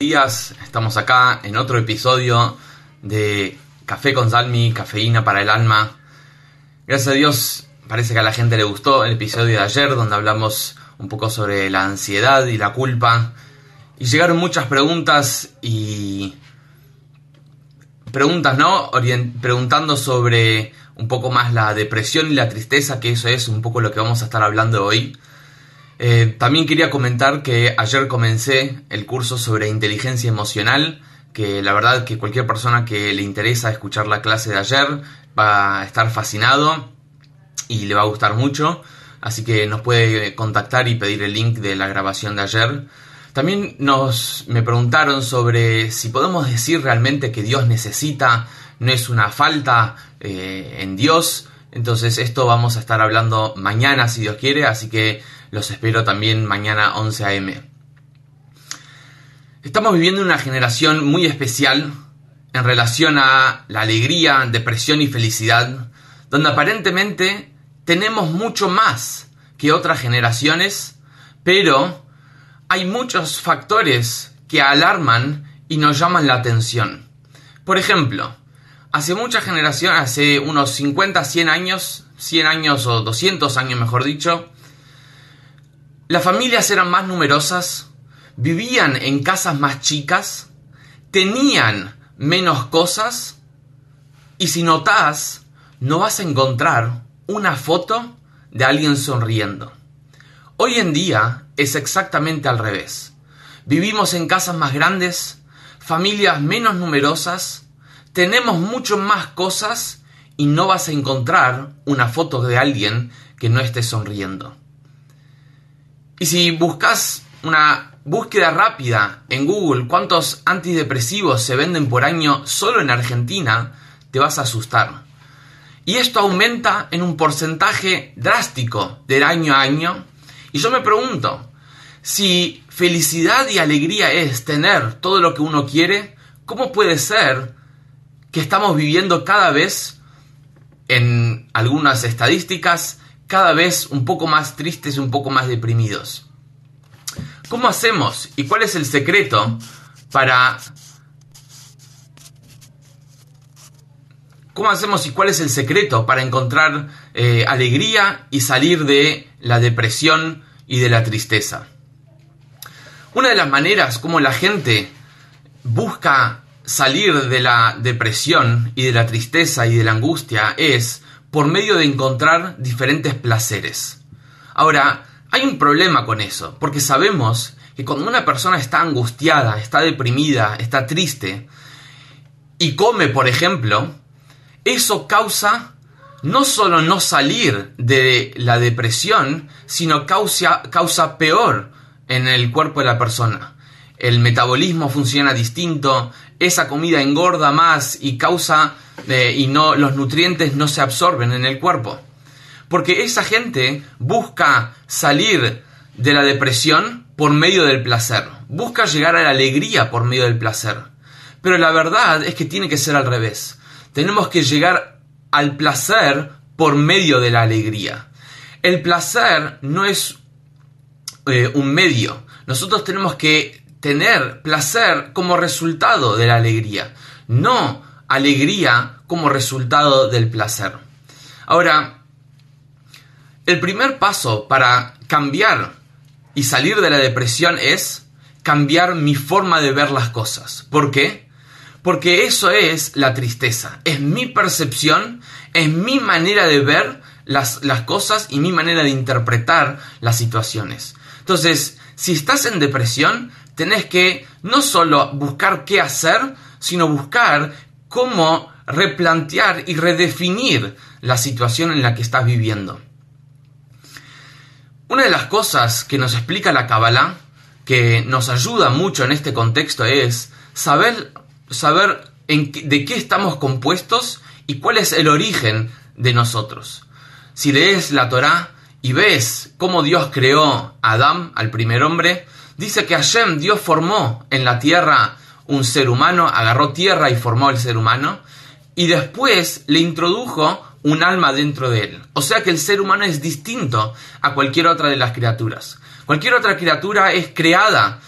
días, estamos acá en otro episodio de Café con Salmi, cafeína para el alma. Gracias a Dios, parece que a la gente le gustó el episodio de ayer donde hablamos un poco sobre la ansiedad y la culpa. Y llegaron muchas preguntas y... Preguntas, ¿no? preguntando sobre un poco más la depresión y la tristeza, que eso es un poco lo que vamos a estar hablando hoy. Eh, también quería comentar que ayer comencé el curso sobre inteligencia emocional, que la verdad que cualquier persona que le interesa escuchar la clase de ayer va a estar fascinado y le va a gustar mucho, así que nos puede contactar y pedir el link de la grabación de ayer. También nos me preguntaron sobre si podemos decir realmente que Dios necesita, no es una falta eh, en Dios. Entonces esto vamos a estar hablando mañana si Dios quiere, así que los espero también mañana 11 a.m. Estamos viviendo una generación muy especial en relación a la alegría, depresión y felicidad, donde aparentemente tenemos mucho más que otras generaciones, pero hay muchos factores que alarman y nos llaman la atención. Por ejemplo, hace muchas generaciones, hace unos 50, 100 años, 100 años o 200 años mejor dicho, las familias eran más numerosas, vivían en casas más chicas, tenían menos cosas y si notas, no vas a encontrar una foto de alguien sonriendo. Hoy en día es exactamente al revés. Vivimos en casas más grandes, familias menos numerosas, tenemos mucho más cosas y no vas a encontrar una foto de alguien que no esté sonriendo. Y si buscas una búsqueda rápida en Google cuántos antidepresivos se venden por año solo en Argentina, te vas a asustar. Y esto aumenta en un porcentaje drástico del año a año. Y yo me pregunto, si felicidad y alegría es tener todo lo que uno quiere, ¿cómo puede ser que estamos viviendo cada vez, en algunas estadísticas, cada vez un poco más tristes y un poco más deprimidos. ¿Cómo hacemos y cuál es el secreto para... ¿Cómo hacemos y cuál es el secreto para encontrar eh, alegría y salir de la depresión y de la tristeza? Una de las maneras como la gente busca salir de la depresión y de la tristeza y de la angustia es por medio de encontrar diferentes placeres. Ahora, hay un problema con eso, porque sabemos que cuando una persona está angustiada, está deprimida, está triste, y come, por ejemplo, eso causa no solo no salir de la depresión, sino causa, causa peor en el cuerpo de la persona. El metabolismo funciona distinto, esa comida engorda más y causa eh, y no los nutrientes no se absorben en el cuerpo. Porque esa gente busca salir de la depresión por medio del placer, busca llegar a la alegría por medio del placer. Pero la verdad es que tiene que ser al revés. Tenemos que llegar al placer por medio de la alegría. El placer no es eh, un medio. Nosotros tenemos que tener placer como resultado de la alegría, no alegría como resultado del placer. Ahora, el primer paso para cambiar y salir de la depresión es cambiar mi forma de ver las cosas. ¿Por qué? Porque eso es la tristeza, es mi percepción, es mi manera de ver las, las cosas y mi manera de interpretar las situaciones. Entonces, si estás en depresión, tenés que no solo buscar qué hacer, sino buscar cómo replantear y redefinir la situación en la que estás viviendo. Una de las cosas que nos explica la Kabbalah, que nos ayuda mucho en este contexto, es saber, saber de qué estamos compuestos y cuál es el origen de nosotros. Si lees la Torá y ves cómo Dios creó a Adán, al primer hombre, Dice que Hashem, Dios formó en la tierra un ser humano, agarró tierra y formó el ser humano, y después le introdujo un alma dentro de él. O sea que el ser humano es distinto a cualquier otra de las criaturas. Cualquier otra criatura es creada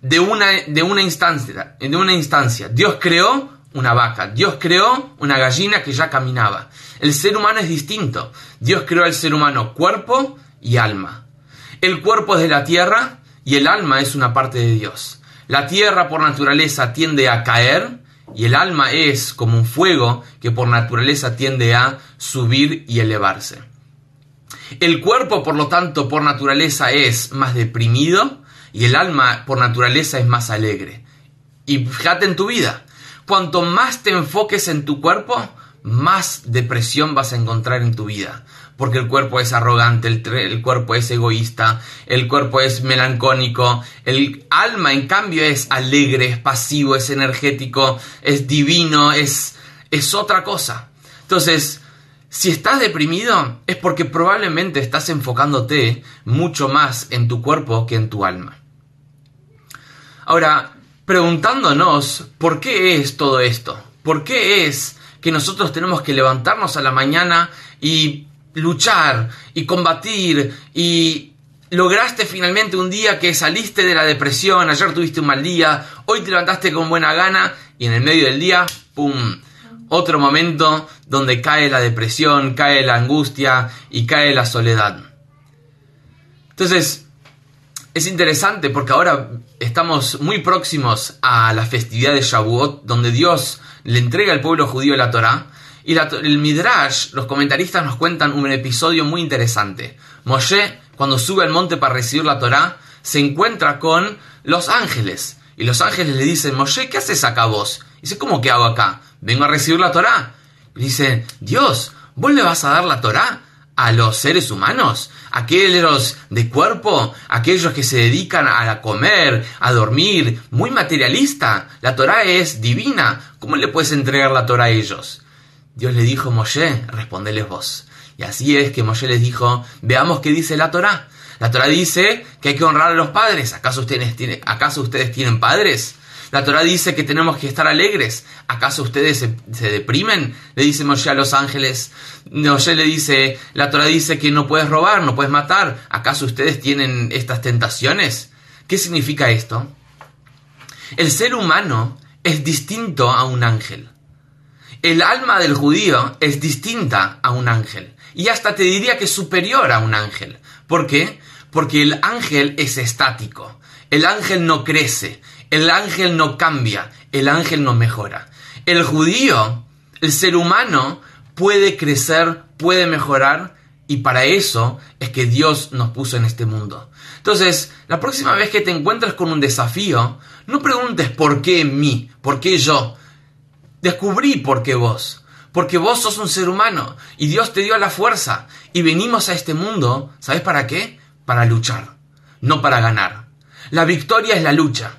de una, de una instancia, de una instancia. Dios creó una vaca, Dios creó una gallina que ya caminaba. El ser humano es distinto. Dios creó al ser humano cuerpo y alma. El cuerpo es de la tierra y el alma es una parte de Dios. La tierra por naturaleza tiende a caer y el alma es como un fuego que por naturaleza tiende a subir y elevarse. El cuerpo, por lo tanto, por naturaleza es más deprimido y el alma, por naturaleza, es más alegre. Y fíjate en tu vida, cuanto más te enfoques en tu cuerpo, más depresión vas a encontrar en tu vida. Porque el cuerpo es arrogante, el, cuerpo es egoísta, el cuerpo es melancólico, el alma en cambio es alegre, es pasivo, es energético, es divino, es, es otra cosa. Entonces, si estás deprimido es porque probablemente estás enfocándote mucho más en tu cuerpo que en tu alma. Ahora, preguntándonos por qué es todo esto, por qué es que nosotros tenemos que levantarnos a la mañana y luchar y combatir y lograste finalmente un día que saliste de la depresión, ayer tuviste un mal día, hoy te levantaste con buena gana y en el medio del día, ¡pum! otro momento donde cae la depresión, cae la angustia y cae la soledad. Entonces, es interesante porque ahora estamos muy próximos a la festividad de Shavuot, donde Dios le entrega al pueblo judío la Torá. Y el Midrash, los comentaristas nos cuentan un episodio muy interesante. Moshe, cuando sube al monte para recibir la Torá, se encuentra con los ángeles. Y los ángeles le dicen, Moshe, ¿qué haces acá vos? Y dice, ¿cómo que hago acá? vengo a recibir la Torá. Y dice, Dios, ¿vos le vas a dar la Torá a los seres humanos? Aquellos de cuerpo, aquellos que se dedican a comer, a dormir, muy materialista. La Torá es divina. ¿Cómo le puedes entregar la Torá a ellos? Dios le dijo, Moshe, respondeles vos. Y así es que Moshe les dijo, veamos qué dice la Torá. La Torá dice que hay que honrar a los padres. ¿Acaso ustedes, tienen, ¿acaso ustedes tienen padres? La Torah dice que tenemos que estar alegres. ¿Acaso ustedes se, deprimen? Le dice Moshe a los ángeles. Moshe le dice, la Torah dice que no puedes robar, no puedes matar. ¿Acaso ustedes tienen estas tentaciones? ¿Qué significa esto? El ser humano es distinto a un ángel. El alma del judío es distinta a un ángel. Y hasta te diría que es superior a un ángel. ¿Por qué? Porque el ángel es estático. El ángel no crece. El ángel no cambia, el ángel no mejora. El judío, el ser humano, puede crecer, puede mejorar, y para eso es que Dios nos puso en este mundo. Entonces, la próxima vez que te encuentres con un desafío, no preguntes por qué mí, por qué yo. Descubrí por qué vos. Porque vos sos un ser humano y Dios te dio la fuerza. Y venimos a este mundo, ¿sabes para qué? Para luchar, no para ganar. La victoria es la lucha.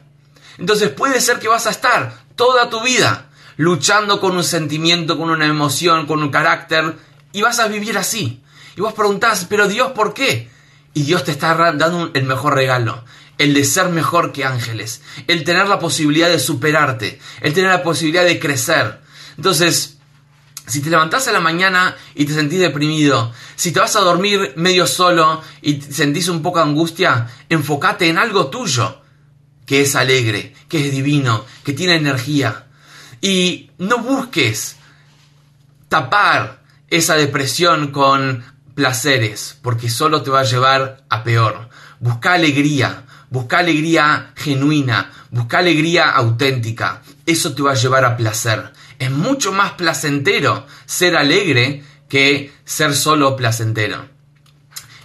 Entonces puede ser que vas a estar toda tu vida luchando con un sentimiento, con una emoción, con un carácter, y vas a vivir así. Y vos preguntás, pero Dios, ¿por qué? Y Dios te está dando el mejor regalo, el de ser mejor que ángeles, el tener la posibilidad de superarte, el tener la posibilidad de crecer. Entonces, si te levantás a la mañana y te sentís deprimido, si te vas a dormir medio solo y sentís un poco de angustia, enfócate en algo tuyo que es alegre, que es divino, que tiene energía. Y no busques tapar esa depresión con placeres, porque solo te va a llevar a peor. Busca alegría, busca alegría genuina, busca alegría auténtica. Eso te va a llevar a placer. Es mucho más placentero ser alegre que ser solo placentero.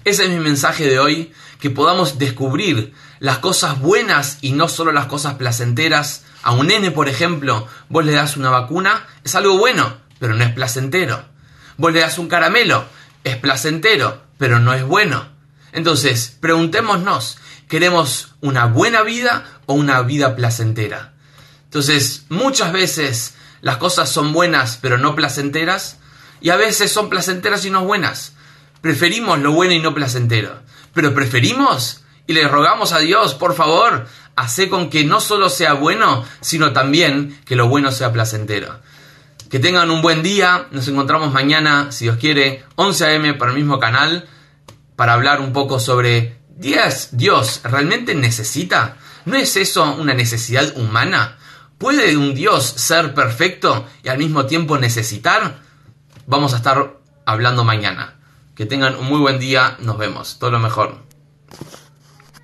Ese es mi mensaje de hoy, que podamos descubrir las cosas buenas y no solo las cosas placenteras. A un nene, por ejemplo, vos le das una vacuna, es algo bueno, pero no es placentero. Vos le das un caramelo, es placentero, pero no es bueno. Entonces, preguntémonos, ¿queremos una buena vida o una vida placentera? Entonces, muchas veces las cosas son buenas pero no placenteras, y a veces son placenteras y no buenas. Preferimos lo bueno y no placentero, pero preferimos y le rogamos a Dios, por favor, hace con que no solo sea bueno, sino también que lo bueno sea placentero. Que tengan un buen día, nos encontramos mañana, si Dios quiere, 11 a.m. para el mismo canal, para hablar un poco sobre Dios, Dios realmente necesita, ¿No es eso una necesidad humana? ¿Puede un Dios ser perfecto y al mismo tiempo necesitar? Vamos a estar hablando mañana. Que tengan un muy buen día, nos vemos. Todo lo mejor.